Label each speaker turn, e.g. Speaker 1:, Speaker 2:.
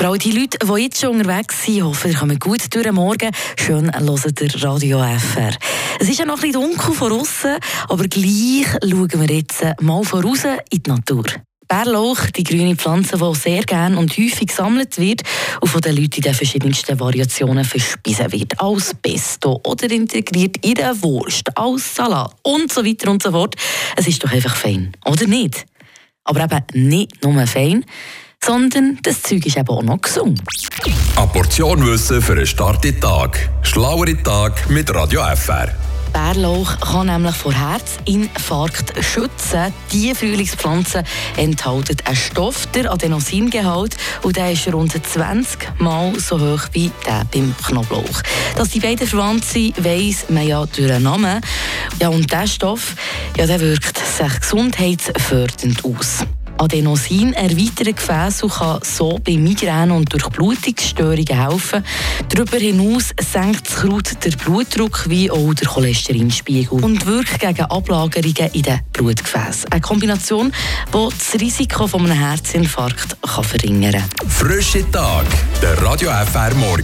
Speaker 1: Für all die Leute, die jetzt schon unterwegs sind, hoffe ich, kommen gut durch den Morgen. Schön hören der Radio FR. Es ist ja noch ein bisschen dunkel von außen, aber gleich schauen wir jetzt mal voraus in die Natur. Bärlauch, die grüne Pflanze, die sehr gerne und häufig gesammelt wird und von den Leuten in den verschiedensten Variationen verspeisen wird. Als Pesto oder integriert in der Wurst, als Salat und so weiter und so fort. Es ist doch einfach fein, oder nicht? Aber eben nicht nur fein, sondern das Zeug ist eben auch noch gesund.
Speaker 2: Eine Portion Wissen für einen starken Tag. Schlauere Tag mit Radio FR.
Speaker 1: Bärlauch kann nämlich vor Herzinfarkt schützen. Die Frühlingspflanze enthält einen Stoff, der Adenosingehalt, und der ist rund 20 Mal so hoch wie der beim Knoblauch. Dass die beiden verwandt sind, weiss man ja durch den Namen. Ja, und dieser Stoff ja, der wirkt sich gesundheitsfördernd aus. Adenosin erweitert Gefäße und kann so bei Migräne und Durchblutungsstörungen helfen. Darüber hinaus senkt das Kraut den Blutdruck wie auch der Cholesterinspiegel und wirkt gegen Ablagerungen in den Blutgefäßen. Eine Kombination, die das Risiko eines Herzinfarkts kann verringern kann.
Speaker 2: Frische Tag, der Radio FR Morgen.